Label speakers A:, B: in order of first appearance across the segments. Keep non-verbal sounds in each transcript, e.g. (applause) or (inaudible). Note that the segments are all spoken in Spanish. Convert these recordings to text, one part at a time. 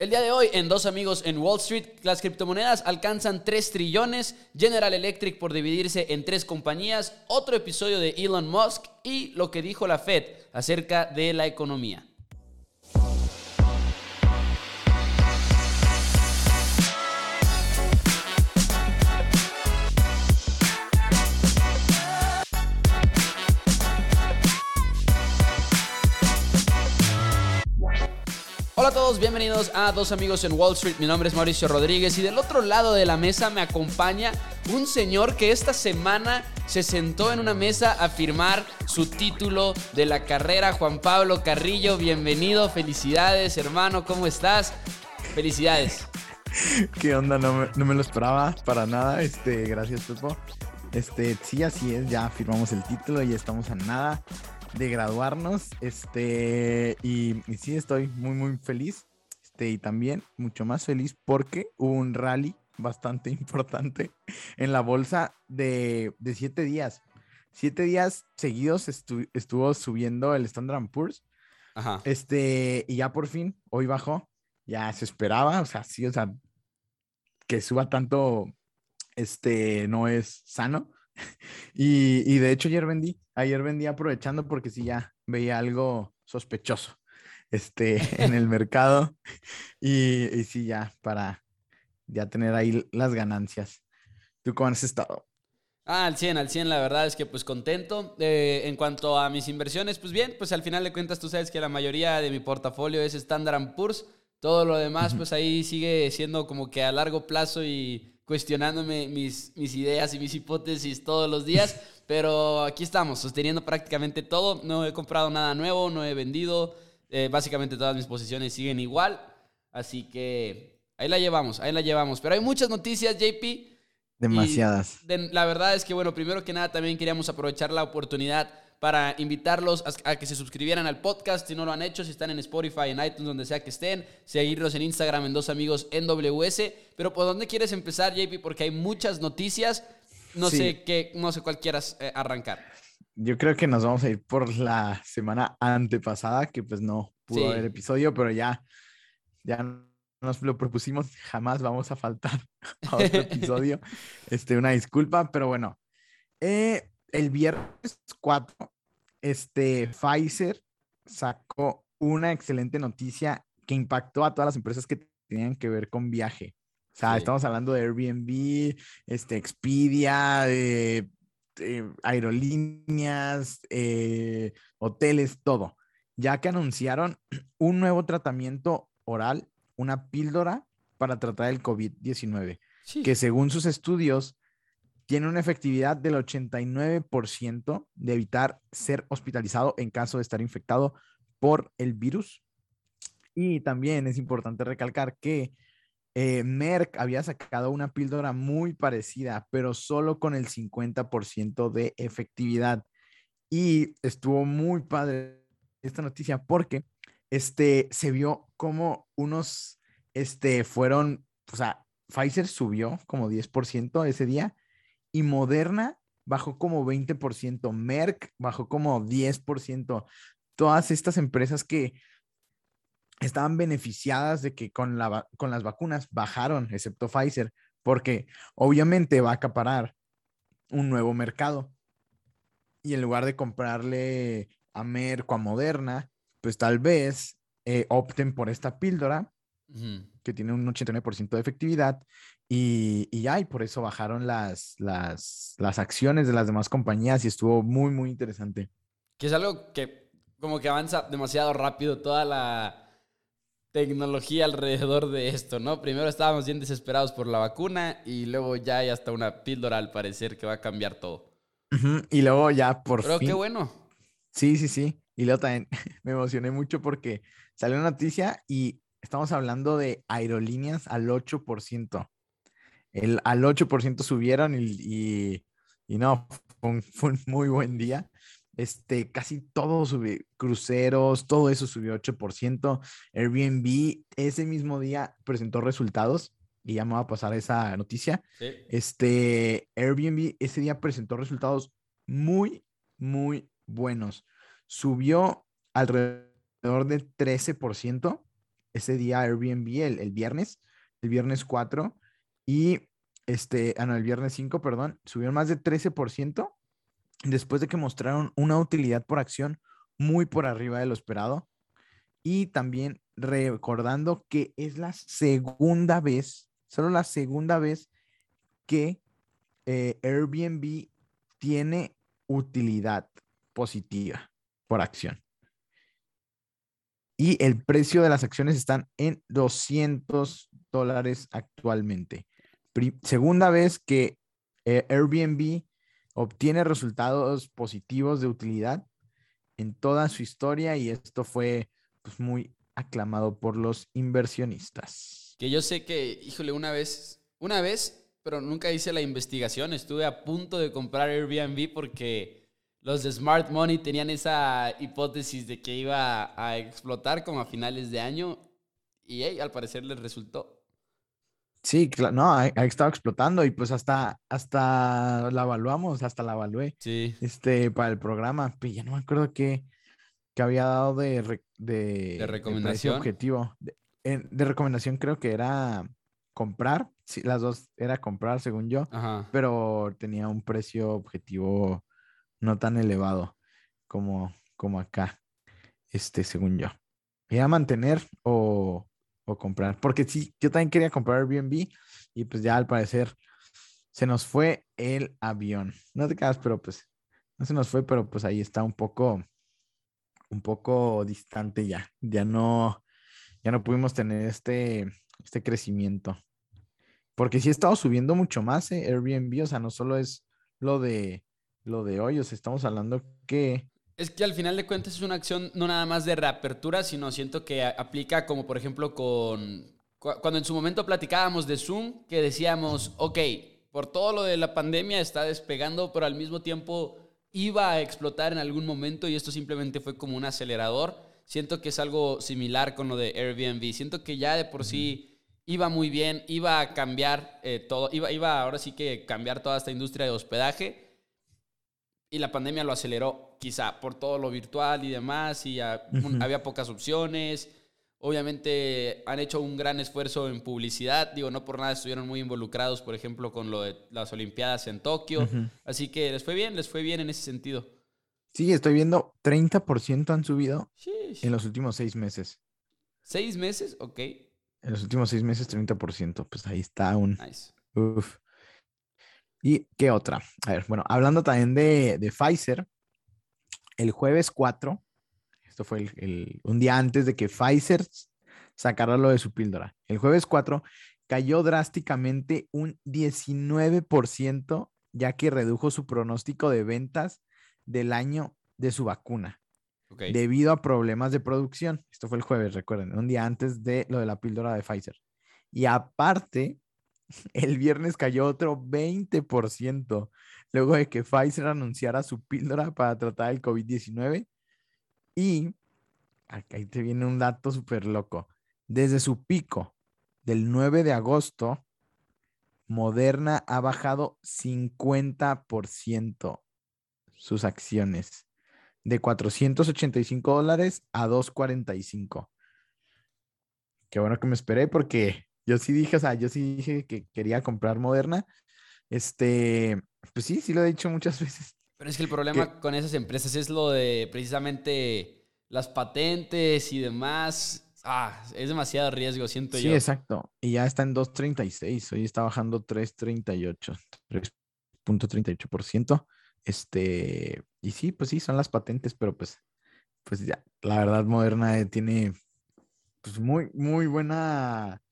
A: El día de hoy, en Dos Amigos en Wall Street, las criptomonedas alcanzan 3 trillones, General Electric por dividirse en tres compañías, otro episodio de Elon Musk y lo que dijo la Fed acerca de la economía. Hola a todos, bienvenidos a Dos Amigos en Wall Street. Mi nombre es Mauricio Rodríguez y del otro lado de la mesa me acompaña un señor que esta semana se sentó en una mesa a firmar su título de la carrera. Juan Pablo Carrillo, bienvenido, felicidades hermano, ¿cómo estás? Felicidades. (laughs)
B: ¿Qué onda? No me, no me lo esperaba para nada. Este, gracias, Pepo. Este, sí, así es, ya firmamos el título y estamos a nada de graduarnos. Este, y, sí, estoy muy, muy feliz. Este, y también mucho más feliz porque hubo un rally bastante (laughs) importante en la bolsa de, de siete días. Siete días seguidos estuvo subiendo el Standard Poor's. Ajá. Este, y ya por fin, hoy bajó. Ya se esperaba, o sea, sí, o sea, que suba tanto, este, no es sano. (laughs) y, de hecho ayer vendí, ayer vendí aprovechando porque sí ya veía algo sospechoso este, (laughs) en el mercado y, y sí ya para ya tener ahí las ganancias. ¿Tú cómo has estado?
A: Ah, al 100, al 100, la verdad es que pues contento. Eh, en cuanto a mis inversiones, pues bien, pues al final de cuentas tú sabes que la mayoría de mi portafolio es Standard Poor's. Todo lo demás, pues ahí sigue siendo como que a largo plazo y cuestionándome mis, mis ideas y mis hipótesis todos los días, (laughs) pero aquí estamos, sosteniendo prácticamente todo. No he comprado nada nuevo, no he vendido. Eh, básicamente todas mis posiciones siguen igual. Así que ahí la llevamos, ahí la llevamos. Pero hay muchas noticias, JP.
B: Demasiadas.
A: la verdad es que, bueno, primero que nada también queríamos aprovechar la oportunidad para invitarlos a, que se suscribieran al podcast si no lo han hecho, si están en Spotify, en iTunes, donde sea que estén, seguirlos en Instagram en Dos Amigos NWS. Pero ¿por dónde quieres empezar, JP? Porque hay muchas noticias. No sé qué, no sé cuál quieras eh, arrancar.
B: Yo creo que nos vamos a ir por la semana antepasada, que pues no pudo haber episodio, pero ya, ya nos lo propusimos, jamás vamos a faltar (laughs) a otro episodio. (laughs) este, una disculpa, pero bueno. Eh, el viernes 4, este, Pfizer sacó una excelente noticia que impactó a todas las empresas que tenían que ver con viaje. O sea, estamos hablando de Airbnb, este, Expedia, de, aerolíneas, eh, hoteles, todo. Ya que anunciaron (clears throat) un nuevo tratamiento oral, una píldora para tratar el COVID-19, que según sus estudios tiene una efectividad del 89% de evitar ser hospitalizado en caso de estar infectado por el virus. Y también es importante recalcar que eh, Merck había sacado una píldora muy parecida, pero solo con el 50% de efectividad. Y estuvo muy padre esta noticia porque este, se vio como unos, este, fueron, o sea, Pfizer subió como 10% ese día y Moderna bajó como 20%, Merck bajó como 10%. Todas estas empresas que estaban beneficiadas de que con, la, con las vacunas bajaron, excepto Pfizer, porque obviamente va a acaparar un nuevo mercado. Y en lugar de comprarle a Merck o a Moderna, pues tal vez eh, opten por esta píldora que tiene un 89% de efectividad y, ya, y por eso bajaron las, las, las acciones de las demás compañías y estuvo muy, muy interesante.
A: Que es algo que como que avanza demasiado rápido toda la tecnología alrededor de esto, ¿no? Primero estábamos bien desesperados por la vacuna y luego ya hay hasta una píldora al parecer que va a cambiar todo.
B: Y luego ya por
A: Pero qué bueno.
B: Sí, sí, sí. Y luego también (laughs) me emocioné mucho porque salió una noticia y estamos hablando de aerolíneas al 8% el, al 8% subieron y, y, no, fue un, muy buen día. Este, casi todo subió, cruceros, todo eso subió 8%. Airbnb ese mismo día presentó resultados y ya me va a pasar esa noticia. Este, Airbnb ese día presentó resultados muy, muy buenos. Subió alrededor del 13%. ese día Airbnb el, el viernes, el viernes 4, y este, ah, no, el viernes 5, perdón, subieron más de 13% después de que mostraron una utilidad por acción muy por arriba de lo esperado. Y también recordando que es la segunda vez, solo la segunda vez que eh, Airbnb tiene utilidad positiva por acción. Y el precio de las acciones están en 200 dólares actualmente. Segunda vez que eh, Airbnb obtiene resultados positivos de utilidad en toda su historia y esto fue pues, muy aclamado por los inversionistas.
A: Que yo sé que, híjole, una vez, una vez, pero nunca hice la investigación, estuve a punto de comprar Airbnb porque los de Smart Money tenían esa hipótesis de que iba a explotar como a finales de año y al parecer les resultó.
B: Sí, no, ha, estado explotando y pues hasta, hasta la evaluamos, hasta la evalué.
A: Sí.
B: Este, para el programa. Pero ya no me acuerdo qué, había dado de,
A: de, recomendación.
B: objetivo. De, de, recomendación creo que era comprar. Sí, las dos era comprar, según yo. Pero tenía un precio objetivo no tan elevado como, como acá. Este, según yo. Era mantener o o comprar. Porque sí, yo también quería comprar Airbnb y pues ya al parecer se nos fue el avión. No te quedas, pero pues no se nos fue, pero pues ahí está un poco, un poco distante ya. Ya no, ya no pudimos tener este, este crecimiento. Porque sí he estado subiendo mucho más eh, Airbnb, o sea, no solo es lo de lo de hoy, o sea, estamos hablando que
A: es que al final de cuentas es una acción no nada más de reapertura, sino siento que aplica como por ejemplo con... Cuando en su momento platicábamos de Zoom, que decíamos, ok, por todo lo de la pandemia está despegando, pero al mismo tiempo iba a explotar en algún momento y esto simplemente fue como un acelerador. Siento que es algo similar con lo de Airbnb. Siento que ya de por sí iba muy bien, iba a cambiar eh, todo, iba, iba ahora sí que cambiar toda esta industria de hospedaje y la pandemia lo aceleró, quizá por todo lo virtual y demás, y había pocas opciones. Obviamente han hecho un gran esfuerzo en publicidad, digo, no por nada estuvieron muy involucrados, por ejemplo, con lo de las Olimpiadas en Tokio. Así que les fue bien, les fue bien en ese sentido.
B: Sí, estoy viendo 30% han subido en los últimos seis meses.
A: ¿Seis meses? Ok.
B: En los últimos seis meses, 30%. Pues ahí está un... Nice. Uf. ¿Y qué otra? A ver, bueno, hablando también de, de Pfizer, el jueves 4, esto fue el, un día antes de que Pfizer sacara lo de su píldora, el jueves 4 cayó drásticamente un 19%, ya que redujo su pronóstico de ventas del año de su vacuna. Debido a problemas de producción. Esto fue el jueves, recuerden, un día antes de lo de la píldora de Pfizer. Y aparte, el viernes cayó otro 20%, luego de que Pfizer anunciara su píldora para tratar el COVID-19. Y acá te viene un dato súper loco. Desde su pico del 9 de agosto, Moderna ha bajado 50% sus acciones, de 485 dólares a 245. Qué bueno que me esperé porque yo sí dije, o sea, yo sí dije que quería comprar Moderna. Este, pues sí, sí lo he dicho muchas (laughs) veces.
A: Pero es que el problema con esas empresas es lo de precisamente las patentes y demás. Ah, es demasiado riesgo, siento yo.
B: Sí, exacto. Y ya está en 2.36. Hoy está bajando 3.38. 3.38%. Este, y sí, pues sí, son las patentes, pero pues, pues ya, la verdad, Moderna tiene pues muy, muy buena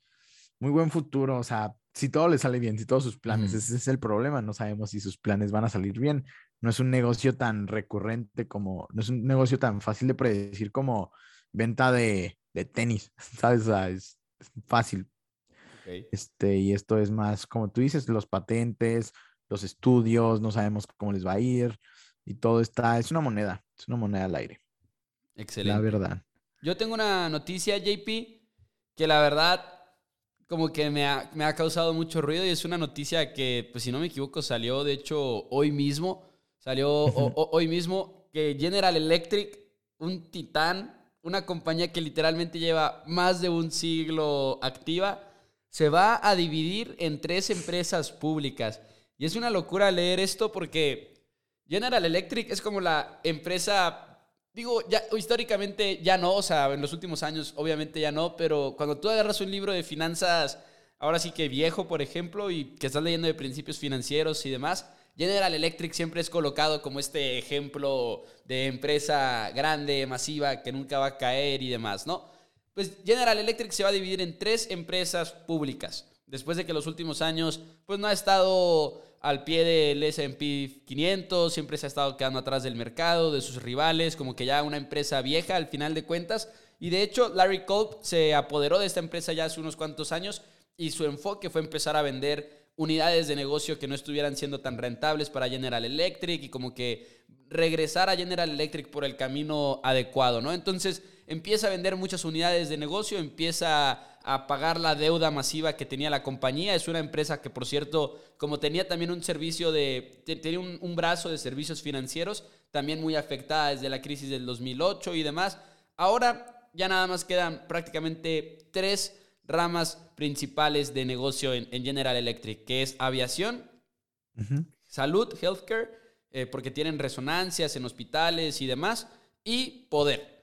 B: muy buen futuro, o sea, si todo le sale bien, si todos sus planes, ese es el problema, no sabemos si sus planes van a salir bien. No es un negocio tan recurrente como, no es un negocio tan fácil de predecir como venta de, tenis, (laughs) ¿sabes? O sea, es, fácil. Este, y esto es más, como tú dices, los patentes, los estudios, no sabemos cómo les va a ir y todo está, es una moneda, es una moneda al aire.
A: Excelente.
B: La verdad.
A: Yo tengo una noticia, JP, que la verdad como que me ha, me ha, causado mucho ruido y es una noticia que, pues si no me equivoco, salió de hecho hoy mismo. Salió hoy mismo que General Electric, un titán, una compañía que literalmente lleva más de un siglo activa, se va a dividir en tres empresas públicas. Y es una locura leer esto porque General Electric es como la empresa, digo, ya históricamente ya no, o sea, en los últimos años obviamente ya no, pero cuando tú agarras un libro de finanzas, ahora sí que viejo, por ejemplo, y que estás leyendo de principios financieros y demás, General Electric siempre es colocado como este ejemplo de empresa grande, masiva, que nunca va a caer y demás, ¿no? Pues General Electric se va a dividir en tres empresas públicas. Después de que los últimos años, pues no ha estado al pie del S&P 500, siempre se ha estado quedando atrás del mercado, de sus rivales, como que ya una empresa vieja al final de cuentas. Y de hecho, Larry Culp se apoderó de esta empresa ya hace unos cuantos años y su enfoque fue empezar a vender unidades de negocio que no estuvieran siendo tan rentables para General Electric y como que regresar a General Electric por el camino adecuado, ¿no? Entonces empieza a vender muchas unidades de negocio, empieza a pagar la deuda masiva que tenía la compañía. Es una empresa que, por cierto, como tenía también un servicio de, tenía un, un brazo de servicios financieros, también muy afectada desde la crisis del 2008 y demás. Ahora ya nada más quedan prácticamente tres ramas principales de negocio en, General Electric, que es aviación, salud, healthcare, eh, porque tienen resonancias en hospitales y demás, y poder.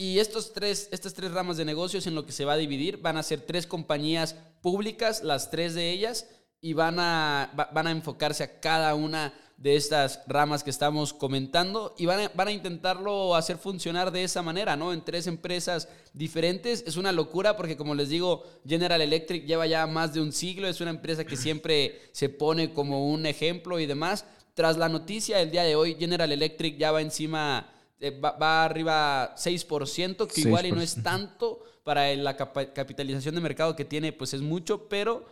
A: Y estos tres, estas tres ramas de negocios en lo que se va a dividir van a ser tres compañías públicas, las tres de ellas, y van a, van a enfocarse a cada una de estas ramas que estamos comentando y van a, van a, intentarlo hacer funcionar de esa manera, ¿no? En tres empresas diferentes. Es una locura porque, como les digo, General Electric lleva ya más de un siglo, es una empresa que siempre se pone como un ejemplo y demás. Tras la noticia del día de hoy, General Electric ya va encima, eh, va, arriba 6%, que igual y no es tanto para la capitalización de mercado que tiene, pues es mucho, pero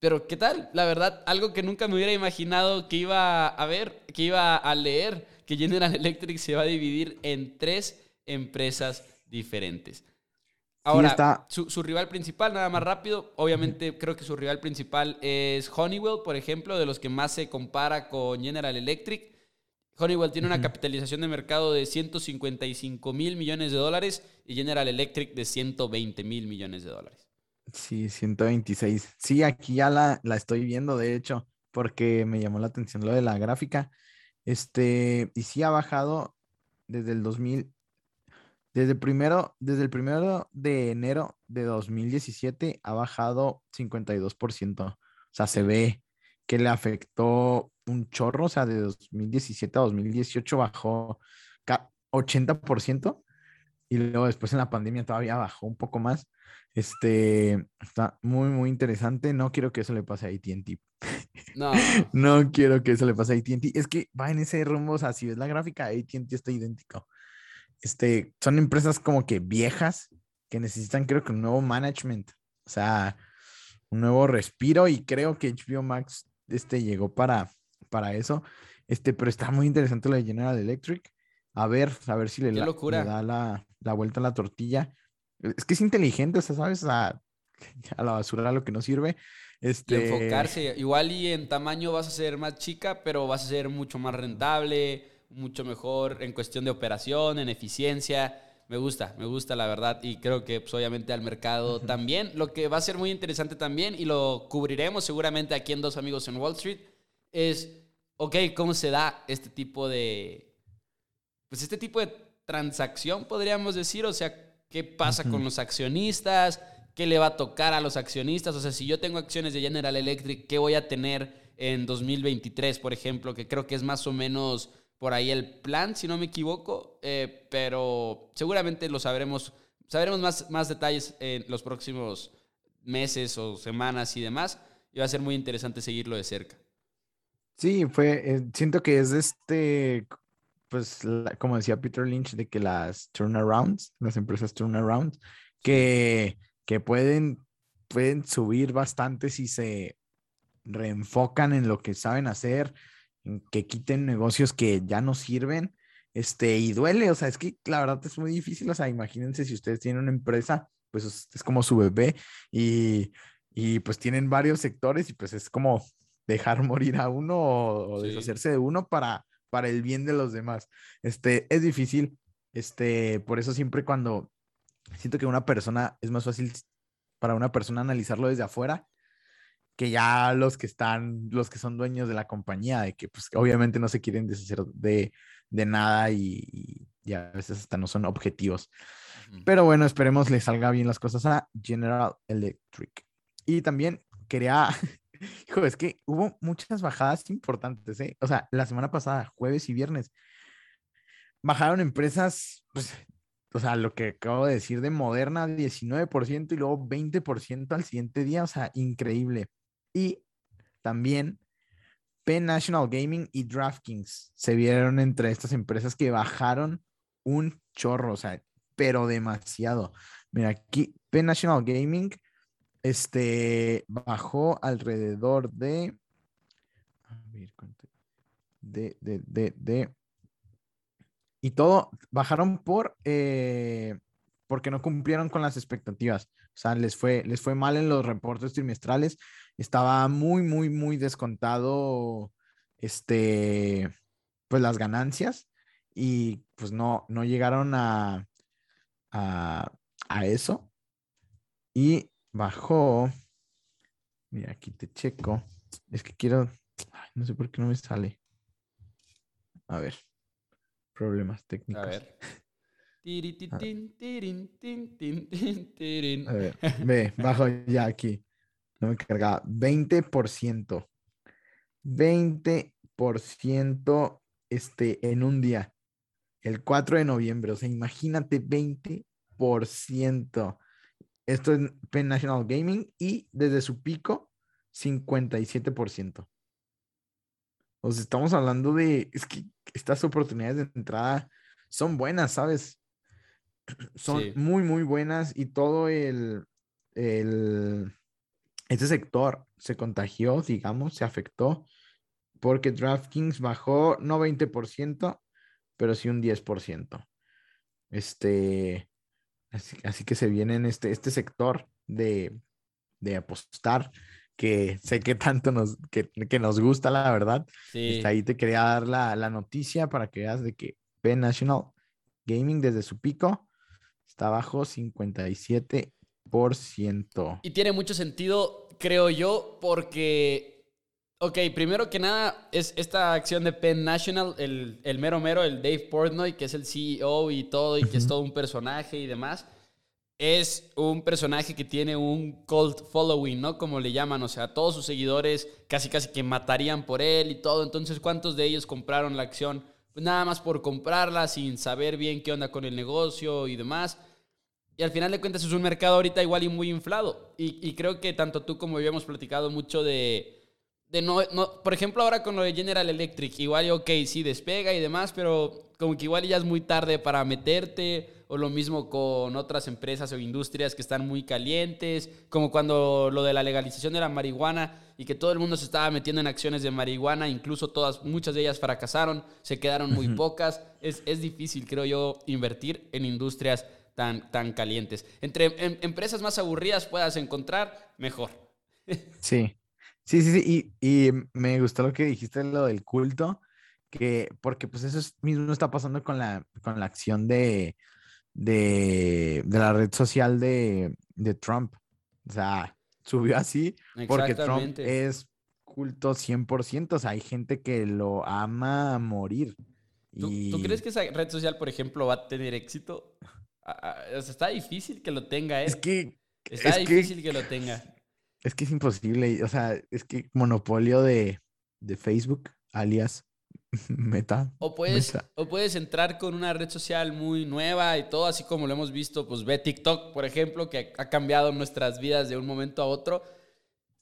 A: pero ¿qué tal? La verdad, algo que nunca me hubiera imaginado que iba a ver, que iba a leer, que General (laughs) Electric se va a dividir en tres empresas diferentes. Ahora, su, rival principal, nada más rápido, obviamente creo que su rival principal es Honeywell, por ejemplo, de los que más se compara con General Electric. Honeywell tiene una capitalización de mercado de 155 mil millones de dólares y General Electric de 120 mil millones de dólares.
B: Sí, 126. Sí, aquí ya la, la estoy viendo, de hecho, porque me llamó la atención lo de la gráfica. Este, y sí ha bajado desde el 2000, desde primero, desde el primero de enero de 2017 ha bajado 52%. O sea, se ve que le afectó un chorro, o sea, de 2017 a 2018 bajó 80% y luego después en la pandemia todavía bajó un poco más. Este está muy, muy interesante. No quiero que eso le pase a ATT. (laughs) No. no quiero que eso le pase a ATT. Es que va en ese rumbo. O sea, si ves la gráfica, ATT está idéntico. Este, son empresas como que viejas que necesitan, creo que un nuevo management. O sea, un nuevo respiro. Y creo que HBO Max este, llegó para, para eso. Este, pero está muy interesante lo de General Electric. A ver, a ver si le, le da la, la vuelta a la tortilla. Es que es inteligente, o sea, ¿sabes? A, (laughs) a la basura lo que no sirve. Este...
A: enfocarse. Igual y en tamaño vas a ser más chica, pero vas a ser mucho más rentable, mucho mejor en cuestión de operación, en eficiencia. Me gusta, me gusta la verdad y creo que pues, obviamente al mercado también. Lo que va a ser muy interesante también y lo cubriremos seguramente aquí en Dos Amigos en Wall Street es, ok, ¿cómo se da este tipo de, pues este tipo de transacción, podríamos decir? O sea, qué pasa con los accionistas, qué le va a tocar a los accionistas. O sea, si yo tengo acciones de General Electric, ¿qué voy a tener en 2023, por ejemplo? Que creo que es más o menos por ahí el plan, si no me equivoco. Eh, pero seguramente lo sabremos, sabremos más, más detalles en los próximos meses o semanas y demás. Y va a ser muy interesante seguirlo de cerca.
B: Sí, fue, eh, siento que es este, pues, como decía Peter Lynch, de que las turnarounds, las empresas turnarounds, que, que pueden, pueden subir bastante si se reenfocan en lo que saben hacer, en que quiten negocios que ya no sirven, este, y duele, o sea, es que la verdad es muy difícil, o sea, imagínense si ustedes tienen una empresa, pues es, como su bebé y, y, pues tienen varios sectores y pues es como dejar morir a uno o, deshacerse de uno para para el bien de los demás. Este, es difícil, Este, por eso siempre cuando siento que una persona es más fácil para una persona analizarlo desde afuera que ya los que están, los que son dueños de la compañía, de que pues obviamente no se quieren deshacer de, de nada y, y, a veces hasta no son objetivos. Pero bueno, esperemos le salga bien las cosas a General Electric. Y también quería, hijo, es que hubo muchas bajadas importantes, ¿eh? O sea, la semana pasada, jueves y viernes, bajaron empresas, pues, o sea, lo que acabo de decir de Moderna, 19% y luego 20% al siguiente día, o sea, increíble. Y también Penn National Gaming y DraftKings se vieron entre estas empresas que bajaron un chorro, o sea, pero demasiado. Mira, aquí Penn National Gaming este, bajó alrededor de, a ver, de, de, de, de, y todo, bajaron por, eh, porque no cumplieron con las expectativas. O sea, les fue, les fue mal en los reportes trimestrales. Estaba muy, muy, muy descontado, este, pues las ganancias y pues no, no llegaron a, a, a eso. Y bajó. Mira, aquí te checo. Es que quiero. no sé por qué no me sale. A ver. Problemas técnicos. A ver. A ver, ve, bajo ya aquí. No me cargaba. 20%. 20% este, en un día. El 4 de noviembre. O sea, imagínate 20%. Esto es Penn National Gaming y desde su pico, 57%. O sea, estamos hablando de, es que estas oportunidades de entrada son buenas, ¿sabes? Son muy, muy buenas y todo el, el, este sector se contagió, digamos, se afectó porque DraftKings bajó no 20%, pero sí un 10%. Este, Así, que se viene en este, este sector de, apostar que sé que tanto nos, que, nos gusta, la verdad. Sí. ahí te quería dar la, noticia para que veas de que Penn National Gaming desde su pico está bajo 57%.
A: Y tiene mucho sentido, creo yo, porque, ok, primero que nada, es esta acción de Penn National, el, el mero mero, el Dave Portnoy, que es el CEO y todo, y que es todo un personaje y demás es un personaje que tiene un cult following, ¿no? Como le llaman, o sea, todos sus seguidores casi casi que matarían por él y todo. Entonces, ¿cuántos de ellos compraron la acción? Pues nada más por comprarla, sin saber bien qué onda con el negocio y demás. Y al final de cuentas es un mercado ahorita igual y muy inflado. Y, y creo que tanto tú como yo hemos platicado mucho de, de no, no, por ejemplo, ahora con lo de General Electric, igual, ok, sí despega y demás, pero como que igual ya es muy tarde para meterte, o lo mismo con otras empresas o industrias que están muy calientes, como cuando lo de la legalización de la marihuana y que todo el mundo se estaba metiendo en acciones de marihuana, incluso todas, muchas de ellas fracasaron, se quedaron muy pocas. Es, es, difícil, creo yo, invertir en industrias tan, tan calientes. Entre em, empresas más aburridas puedas encontrar, mejor.
B: Sí. Sí, sí, sí, y, y, me gustó lo que dijiste, lo del culto, que, porque pues eso mismo está pasando con la, con la acción de, de, de la red social de, de, Trump. O sea, (laughs) subió así porque Trump es culto 100%, o sea, hay gente que lo ama a morir.
A: ¿Tú, ¿Tú, crees que esa red social, por ejemplo, va a tener éxito? O sea, está difícil que lo tenga, ¿eh?
B: Es que...
A: Está difícil que lo tenga.
B: Es que es imposible, o sea, es que monopolio de, de Facebook, alias (laughs) Meta.
A: O puedes, o puedes entrar con una red social muy nueva y todo, así como lo hemos visto, pues ve TikTok, por ejemplo, que ha cambiado nuestras vidas de un momento a otro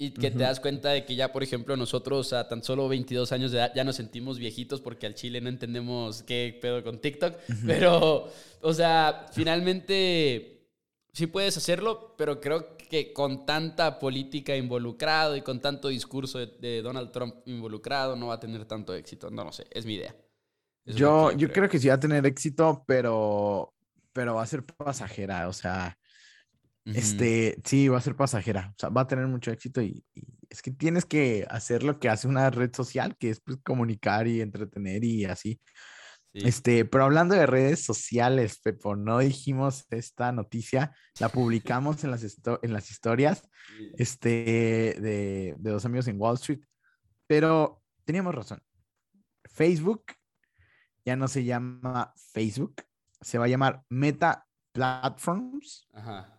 A: y que te das cuenta de que ya, por ejemplo, nosotros a tan solo 22 años de edad ya nos sentimos viejitos porque al chile no entendemos qué pedo con TikTok, pero, o sea, finalmente sí puedes hacerlo, pero creo que con tanta política involucrado y con tanto discurso de, Donald Trump involucrado no va a tener tanto éxito. No, no sé, es mi idea.
B: yo, yo creo. que sí va a tener éxito, pero, pero va a ser pasajera. O sea, este, sí, va a ser pasajera. O sea, va a tener mucho éxito y, es que tienes que hacer lo que hace una red social, que es pues, comunicar y entretener y así. Este, pero hablando de redes sociales, Pepo, no dijimos esta noticia, la publicamos en las, en las historias este, de, de dos amigos en Wall Street, pero teníamos razón. Facebook ya no se llama Facebook, se va a llamar Meta Platforms. Ajá.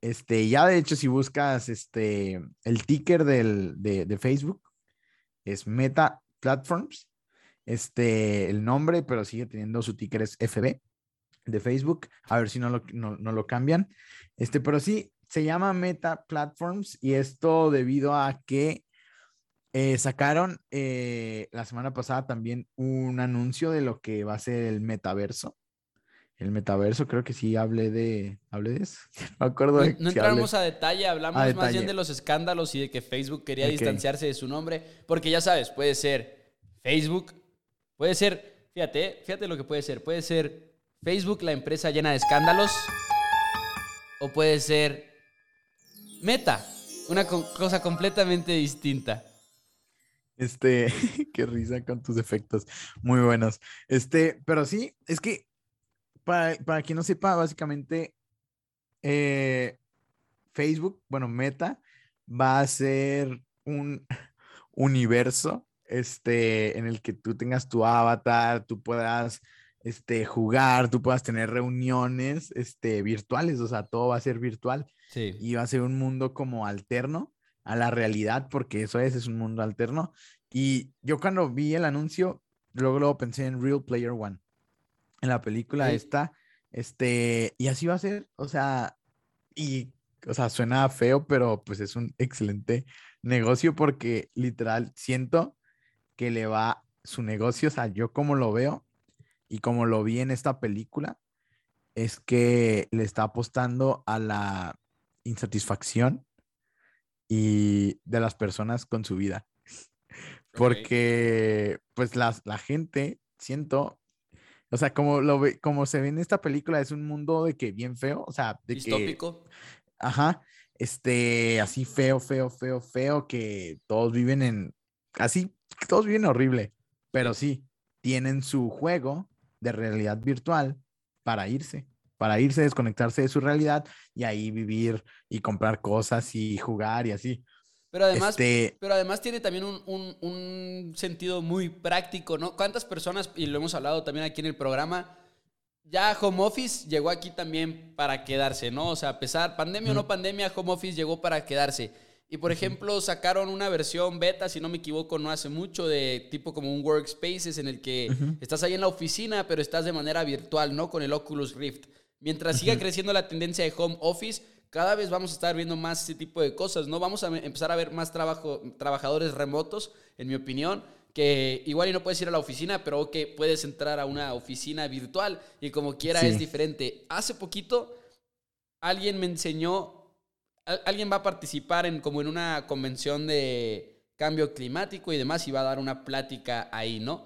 B: Este, ya de hecho, si buscas este, el ticker del, de, de, Facebook, es Meta Platforms. Este, el nombre, pero sigue teniendo su ticker es FB de Facebook. A ver si no lo, no, no lo cambian. Este, pero sí, se llama Meta Platforms y esto debido a que eh, sacaron eh, la semana pasada también un anuncio de lo que va a ser el metaverso. El metaverso, creo que sí hablé de, hablé de eso. (laughs)
A: No acuerdo. De no, entramos a detalle, hablamos más bien de los escándalos y de que Facebook quería distanciarse de su nombre, porque ya sabes, puede ser Facebook, puede ser, fíjate, fíjate lo que puede ser, puede ser Facebook, la empresa llena de escándalos, o puede ser Meta, una cosa completamente distinta.
B: Este, (laughs) qué risa con tus efectos, muy buenos. Este, pero sí, es que para, para quien no sepa, básicamente eh, Facebook, bueno, Meta, va a ser un (laughs) universo este, en el que tú tengas tu avatar, tú puedas este, jugar, tú puedas tener reuniones este, virtuales, o sea, todo va a ser virtual. Sí. Y va a ser un mundo como alterno a la realidad, porque eso es, es un mundo alterno. Y yo cuando vi el anuncio, luego, luego pensé en Real Player One, en la película esta, este, y así va a ser, o sea, y, o sea, suena feo, pero pues es un excelente negocio porque literal siento que le va su negocio, o sea, yo como lo veo y como lo vi en esta película, es que le está apostando a la insatisfacción y de las personas con su vida. (laughs) Porque, pues, la, la gente, siento, o sea, como, lo ve, como se ve en esta película, es un mundo de que bien feo, o sea, de
A: Distópico.
B: ajá, este, así feo, feo, feo, feo, que todos viven en, así, todos viven horrible, pero sí, tienen su juego de realidad virtual para irse para irse, desconectarse de su realidad y ahí vivir y comprar cosas y jugar y así.
A: Pero además, este pero además tiene también un, un, un, sentido muy práctico, ¿no? ¿Cuántas personas, y lo hemos hablado también aquí en el programa, ya Home Office llegó aquí también para quedarse, ¿no? O sea, a pesar, pandemia o no pandemia, Home Office llegó para quedarse. Y por ejemplo, sacaron una versión beta, si no me equivoco, no hace mucho, de tipo como un workspaces en el que estás ahí en la oficina, pero estás de manera virtual, ¿no? Con el Oculus Rift. Mientras siga creciendo la tendencia de home office, cada vez vamos a estar viendo más ese tipo de cosas, ¿no? Vamos a empezar a ver más trabajo, trabajadores remotos, en mi opinión, que igual y no puedes ir a la oficina, pero que puedes entrar a una oficina virtual y como quiera es diferente. Hace poquito alguien me enseñó, alguien va a participar en como en una convención de cambio climático y demás y va a dar una plática ahí, ¿no?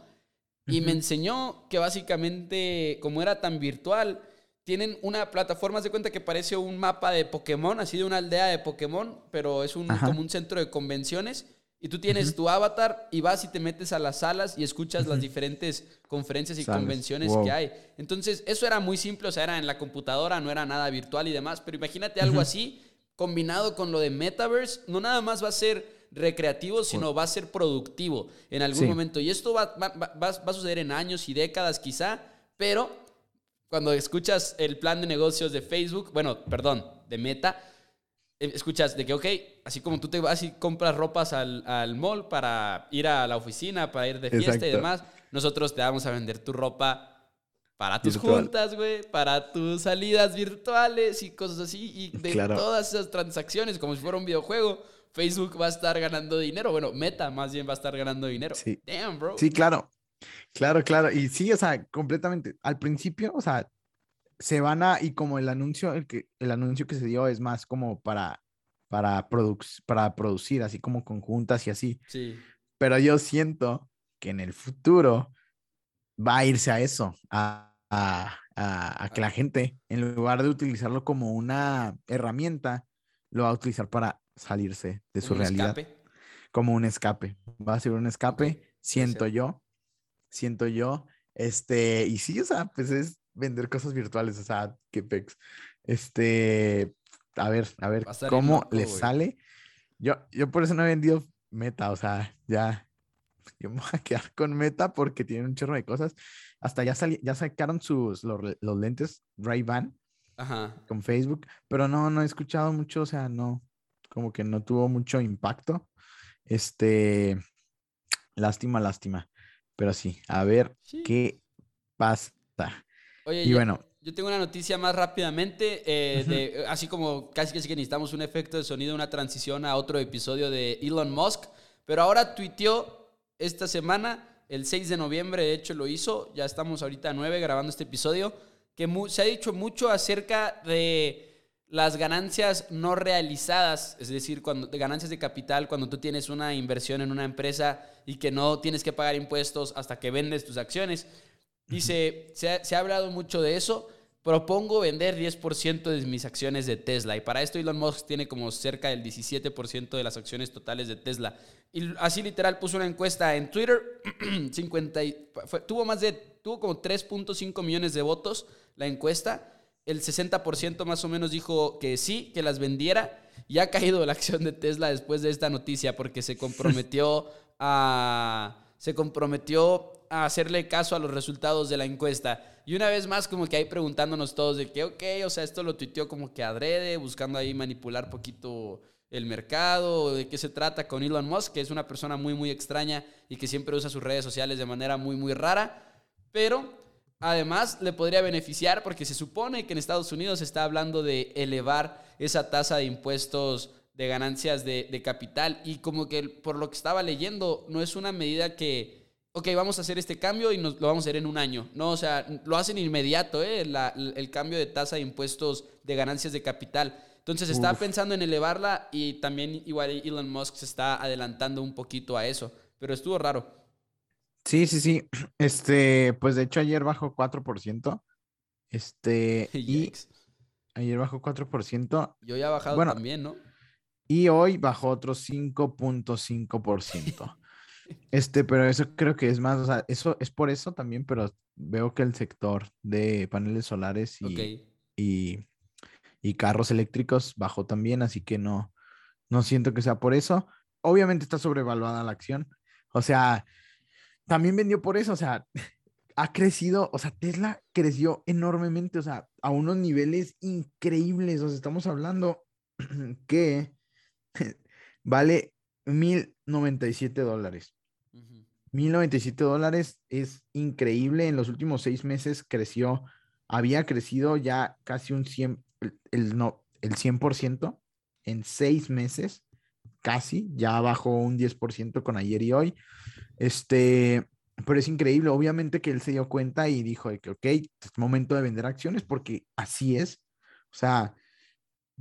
A: Y me enseñó que básicamente como era tan virtual, tienen una plataforma, de cuenta que parece un mapa de Pokémon, así de una aldea de Pokémon, pero es un, como un centro de convenciones. Y tú tienes tu avatar y vas y te metes a las salas y escuchas las diferentes conferencias y convenciones que hay. Entonces, eso era muy simple, o sea, era en la computadora, no era nada virtual y demás. Pero imagínate algo así, combinado con lo de Metaverse, no nada más va a ser recreativo, sino va a ser productivo en algún momento. Y esto va, va, va a suceder en años y décadas quizá, pero cuando escuchas el plan de negocios de Facebook, bueno, perdón, de Meta, eh, escuchas de que, ok, así como tú te vas y compras ropas al, al mall para ir a la oficina, para ir de fiesta y demás, nosotros te vamos a vender tu ropa para tus juntas, güey, para tus salidas virtuales y cosas así, y de todas esas transacciones, como si fuera un videojuego. Facebook va a estar ganando dinero. Bueno, Meta más bien va a estar ganando dinero.
B: Sí. Damn, bro. Sí, claro. Claro, claro. Y sí, o sea, completamente. Al principio, o sea, se van a, y como el anuncio, el, que, el anuncio que se dio es más como para, para, para producir, así como conjuntas y así.
A: Sí.
B: Pero yo siento que en el futuro va a irse a eso, a, a, a, que la gente, en lugar de utilizarlo como una herramienta, lo va a utilizar para salirse de su realidad. Escape? Como un escape. Va a ser un escape, siento yo siento yo. Este, y sí, o sea, pues es vender cosas virtuales, o sea, qué pex. Este, a ver, a ver, ¿cómo le sale? Yo, yo por eso no he vendido Meta, o sea, ya, yo me voy a quedar con Meta porque tienen un chorro de cosas. Hasta ya, ya sacaron sus, los, los lentes Ray-Ban con Facebook, pero no, no he escuchado mucho, o sea, no, como que no tuvo mucho impacto. Este, lástima, lástima. Pero sí, a ver qué pasa.
A: Oye, y bueno. Yo tengo una noticia más rápidamente, eh, de, así como casi, casi que necesitamos un efecto de sonido, una transición a otro episodio de Elon Musk, pero ahora tuiteó esta semana, el 6 de noviembre, de hecho lo hizo, ya estamos ahorita a 9 grabando este episodio, que se ha dicho mucho acerca de las ganancias no realizadas, es decir, cuando, ganancias de capital, cuando tú tienes una inversión en una empresa y que no tienes que pagar impuestos hasta que vendes tus acciones. Dice, se ha hablado mucho de eso. Propongo vender 10% de mis acciones de Tesla. Y para esto Elon Musk tiene como cerca del 17% de las acciones totales de Tesla. Y así literal puso una encuesta en Twitter. (clears throat) 50 tuvo más de, tuvo como 3.5 millones de votos la encuesta el 60% más o menos dijo que sí, que las vendiera. Y ha caído la acción de Tesla después de esta noticia porque se comprometió a, se comprometió a hacerle caso a los resultados de la encuesta. Y una vez más, como que ahí preguntándonos todos de que, ok, o sea, esto lo tuiteó como que adrede, buscando ahí manipular poquito el mercado, de qué se trata con Elon Musk, que es una persona muy, muy extraña y que siempre usa sus redes sociales de manera muy, muy rara. Pero Además, le podría beneficiar porque se supone que en Estados Unidos se está hablando de elevar esa tasa de impuestos de ganancias de, capital y como que por lo que estaba leyendo, no es una medida que, ok, vamos a hacer este cambio y nos, lo vamos a hacer en un año. No, o sea, lo hacen inmediato, ¿eh? el cambio de tasa de impuestos de ganancias de capital. Entonces está pensando en elevarla y también igual Elon Musk se está adelantando un poquito a eso, pero estuvo raro.
B: Sí, sí, sí. (clears throat) Este, pues de hecho ayer bajó 4%. Este, (laughs) y ayer bajó 4%.
A: Yo ya he bajado bueno, también, ¿no?
B: Y hoy bajó otro 5.5%. este, pero eso creo que es más, o sea, eso es por eso también, pero veo que el sector de paneles solares y, y, y carros eléctricos bajó también, así que no, no siento que sea por eso. Obviamente está sobrevaluada la acción. O sea, también vendió por eso, o sea, (laughs) ha crecido, o sea, Tesla creció enormemente, o sea, a unos niveles increíbles, o sea, estamos hablando (clears throat) que (laughs) vale 1097 dólares. 1097 dólares es increíble, en los últimos seis meses creció, había crecido ya casi un 100, el, no, el 100% en seis meses, casi, ya bajó un 10% con ayer y hoy. Este, pero es increíble, obviamente que él se dio cuenta y dijo que, ok, es momento de vender acciones porque así es. O sea,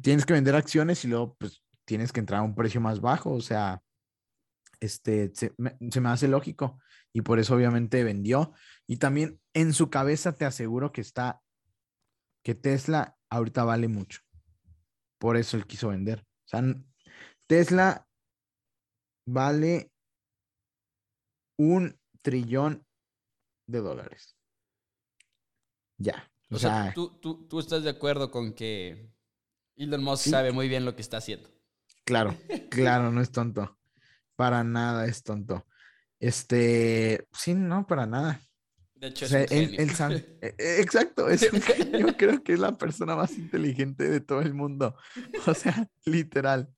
B: tienes que vender acciones y luego pues tienes que entrar a un precio más bajo. O sea, este, se me, hace lógico y por eso obviamente vendió. Y también en su cabeza te aseguro que está, que Tesla ahorita vale mucho. Por eso él quiso vender. O sea, Tesla vale un trillón de dólares. Ya.
A: O, sea, tú, tú, estás de acuerdo con que Elon Musk sabe muy bien lo que está haciendo.
B: Claro, claro, no es tonto. Para nada es tonto. Este, sí, no, para nada.
A: De hecho, es un genio. (laughs)
B: E, exacto, es un genio. (laughs) Creo que es la persona más inteligente de todo el mundo. O sea, (laughs) literal.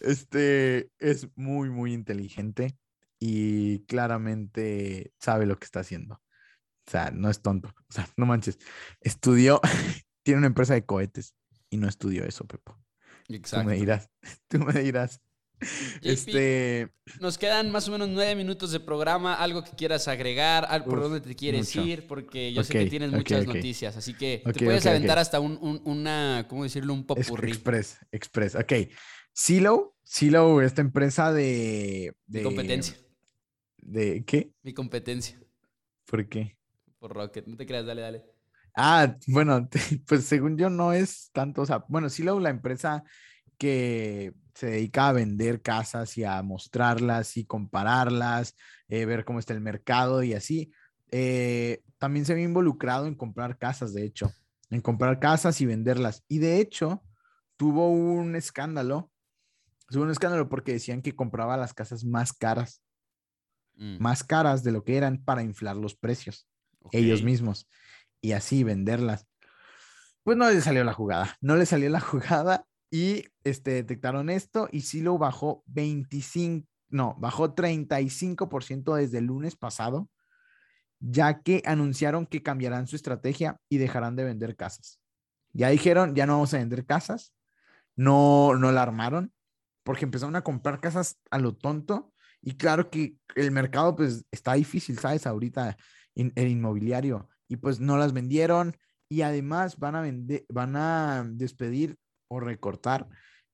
B: Este es muy, muy inteligente y claramente sabe lo que está haciendo. O sea, no es tonto. O sea, no manches. Estudió, tiene una empresa de cohetes y no estudió eso, Pepo. Exacto. Tú me dirás, tú me dirás. (laughs) este...
A: Nos quedan más o menos nueve minutos de programa. Algo que quieras agregar, por dónde te quieres ir, porque yo sé que tienes muchas noticias. Así que te puedes aventar hasta un, una, ¿cómo decirlo? Un popurrí.
B: Express, Express. Ok. Silo, Silo, esta empresa de,
A: de competencia.
B: ¿De qué?
A: Mi competencia.
B: ¿Por qué?
A: Por Rocket. No te creas, dale, dale.
B: Ah, bueno, (laughs) pues según yo no es tanto, o sea, bueno, sí la empresa que se dedica a vender casas y a mostrarlas y compararlas, eh, ver cómo está el mercado y así. eh, también se había involucrado en comprar casas, de hecho, en comprar casas y venderlas. Y de hecho, tuvo un escándalo, tuvo un escándalo porque decían que compraba las casas más caras, mm. más caras de lo que eran para inflar los precios, ellos mismos, y así venderlas. Pues no le salió la jugada, no le salió la (laughs) jugada y este, detectaron esto y sí lo bajó 25, no, bajó 35% desde el lunes pasado, ya que anunciaron que cambiarán su estrategia y dejarán de vender casas. Ya dijeron, ya no vamos a vender casas, no, no la armaron, porque empezaron a comprar casas a lo tonto y claro que el mercado pues está difícil, ¿sabes? Ahorita en el inmobiliario y pues no las vendieron y además van a vender, van a despedir o recortar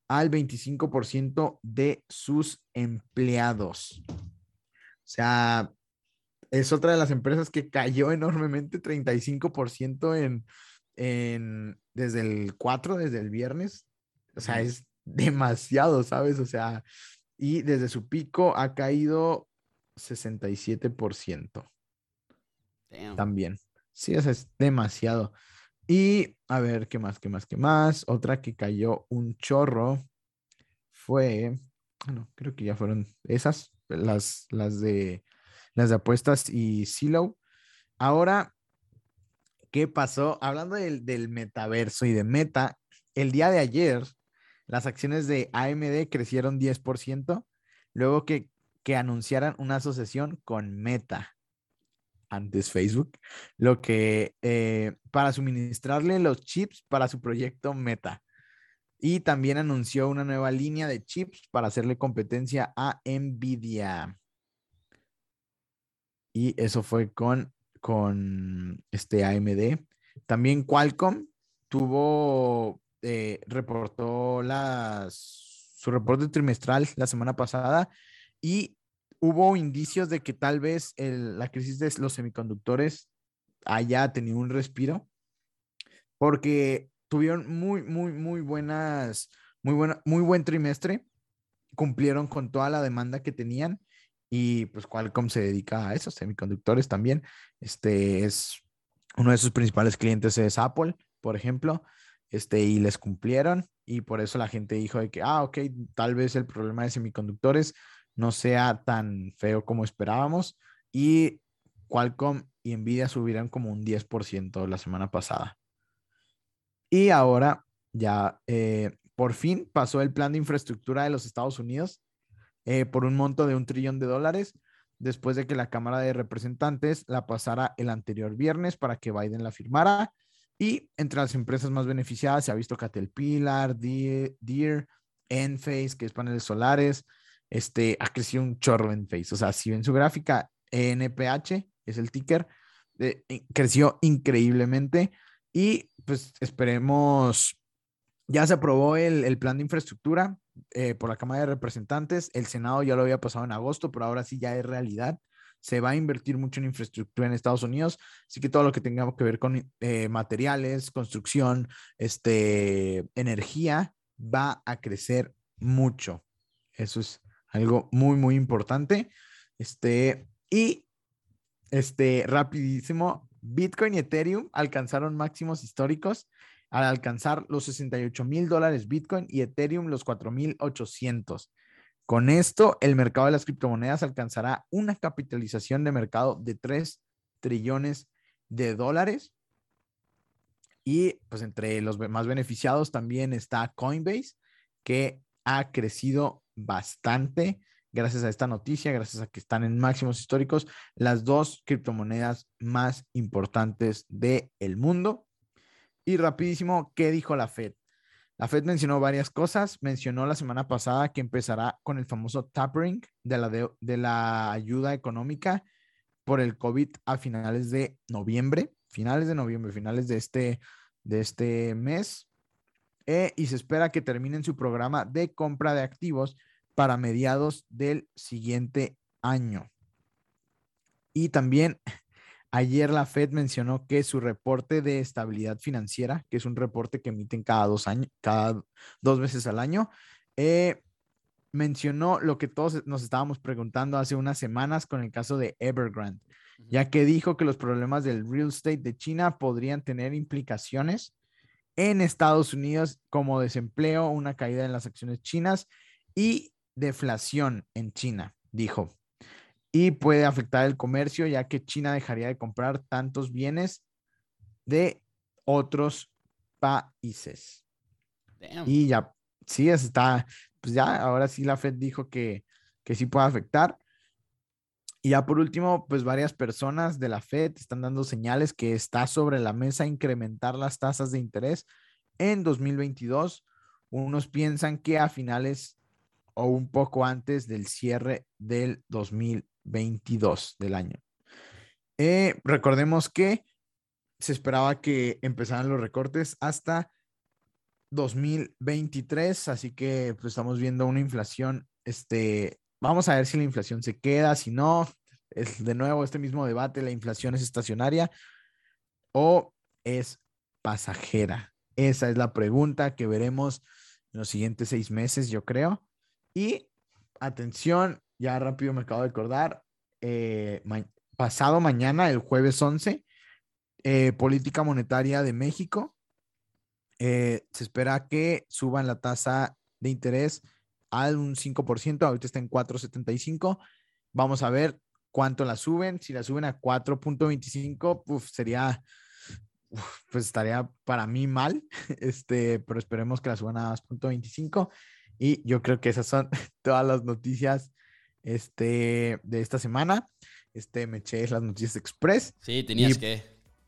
B: al 25% de sus empleados. O sea, es otra de las empresas que cayó enormemente, 35% en, en, desde el 4, desde el viernes. O sea, es demasiado, ¿sabes? O sea, y desde su pico ha caído 67%. También. Sí, eso es demasiado. Y a ver, ¿qué más? ¿Qué más? ¿Qué más? Otra que cayó un chorro fue, bueno, creo que ya fueron esas, las, las de las de apuestas y Silo. Ahora, ¿qué pasó? Hablando del, del metaverso y de meta, el día de ayer las acciones de AMD crecieron 10%, luego que, que anunciaran una asociación con Meta antes Facebook, lo que eh, para suministrarle los chips para su proyecto Meta. Y también anunció una nueva línea de chips para hacerle competencia a Nvidia. Y eso fue con, con este AMD. También Qualcomm tuvo, eh, reportó las, su reporte trimestral la semana pasada y hubo indicios de que tal vez la crisis de los semiconductores haya tenido un respiro, porque tuvieron muy, muy, muy buenas, muy buena, muy buen trimestre, cumplieron con toda la demanda que tenían y pues Qualcomm se dedica a esos semiconductores también. Este es uno de sus principales clientes es Apple, por ejemplo, este y les cumplieron y por eso la gente dijo de que, ah, ok, tal vez el problema de semiconductores no sea tan feo como esperábamos y Qualcomm y Nvidia subirán como un 10% la semana pasada. Y ahora ya eh, por fin pasó el plan de infraestructura de los Estados Unidos eh, por un monto de un trillón de dólares después de que la Cámara de Representantes la pasara el anterior viernes para que Biden la firmara. Y entre las empresas más beneficiadas se ha visto Caterpillar, Deere, Enphase, que es paneles solares, este, ha crecido un chorro en Face. O sea, si ven su gráfica, NPH es el ticker, eh, creció increíblemente y pues esperemos, ya se aprobó el, plan de infraestructura eh, por la Cámara de Representantes, el Senado ya lo había pasado en agosto, pero ahora sí ya es realidad. Se va a invertir mucho en infraestructura en Estados Unidos, así que todo lo que tenga que ver con eh, materiales, construcción, este, energía, va a crecer mucho. Eso es algo muy, muy importante. Este, y este, rapidísimo, Bitcoin y Ethereum alcanzaron máximos históricos al alcanzar los 68 mil dólares Bitcoin y Ethereum los 4 mil 800. Con esto, el mercado de las criptomonedas alcanzará una capitalización de mercado de 3 trillones de dólares. Y pues entre los más beneficiados también está Coinbase, que ha crecido bastante gracias a esta noticia, gracias a que están en máximos históricos las dos criptomonedas más importantes del el mundo. Y rapidísimo, ¿qué dijo la Fed? La Fed mencionó varias cosas. Mencionó la semana pasada que empezará con el famoso tapering de la, de, la ayuda económica por el COVID a finales de noviembre, finales de noviembre, finales de este, de este mes. Eh, y se espera que terminen su programa de compra de activos para mediados del siguiente año. Y también (laughs) ayer la Fed mencionó que su reporte de estabilidad financiera, que es un reporte que emiten cada dos años, cada dos veces al año, eh, mencionó lo que todos nos estábamos preguntando hace unas semanas con el caso de Evergrande. ya que dijo que los problemas del real estate de China podrían tener implicaciones en Estados Unidos como desempleo, una caída en las acciones chinas y deflación en China, dijo. Y puede afectar el comercio ya que China dejaría de comprar tantos bienes de otros países. Y ya, sí, está, pues ya, ahora sí la Fed dijo que, que sí puede afectar. Y ya por último, pues varias personas de la Fed están dando señales que está sobre la mesa incrementar las tasas de interés en 2022. Unos piensan que a finales o un poco antes del cierre del 2022 del año. Eh, recordemos que se esperaba que empezaran los recortes hasta 2023, así que pues, estamos viendo una inflación este, Vamos a ver si la inflación se queda, si no, es de nuevo este mismo debate, la inflación es estacionaria o es pasajera. Esa es la pregunta que veremos en los siguientes seis meses, yo creo. Y atención, ya rápido me acabo de acordar, eh, pasado mañana, el jueves 11, eh, política monetaria de México. Eh, se espera que suban la tasa de interés al un 5%, ahorita está en 4.75. Vamos a ver cuánto la suben. Si la suben a 4.25, sería, pues estaría para mí mal, (laughs) este, pero esperemos que la suban a 2.25. Y yo creo que esas son (laughs) todas las noticias este, de esta semana. Este, me eché las noticias express.
A: Sí, tenías que.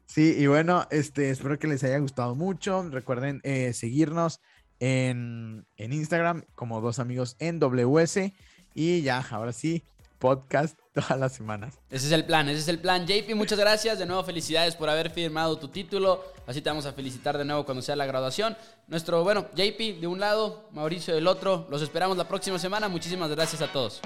B: Sí, y bueno, este, espero que les haya gustado mucho. Recuerden eh, seguirnos en, Instagram como dos amigos en WS. Y ya, ahora sí, podcast (laughs) todas las semanas.
A: Ese es el plan, ese es el plan. JP, muchas gracias. De nuevo, felicidades por haber firmado tu título. Así te vamos a felicitar de nuevo cuando sea la graduación. Nuestro, bueno, JP de un lado, Mauricio del otro. Los esperamos la próxima semana. Muchísimas gracias a todos.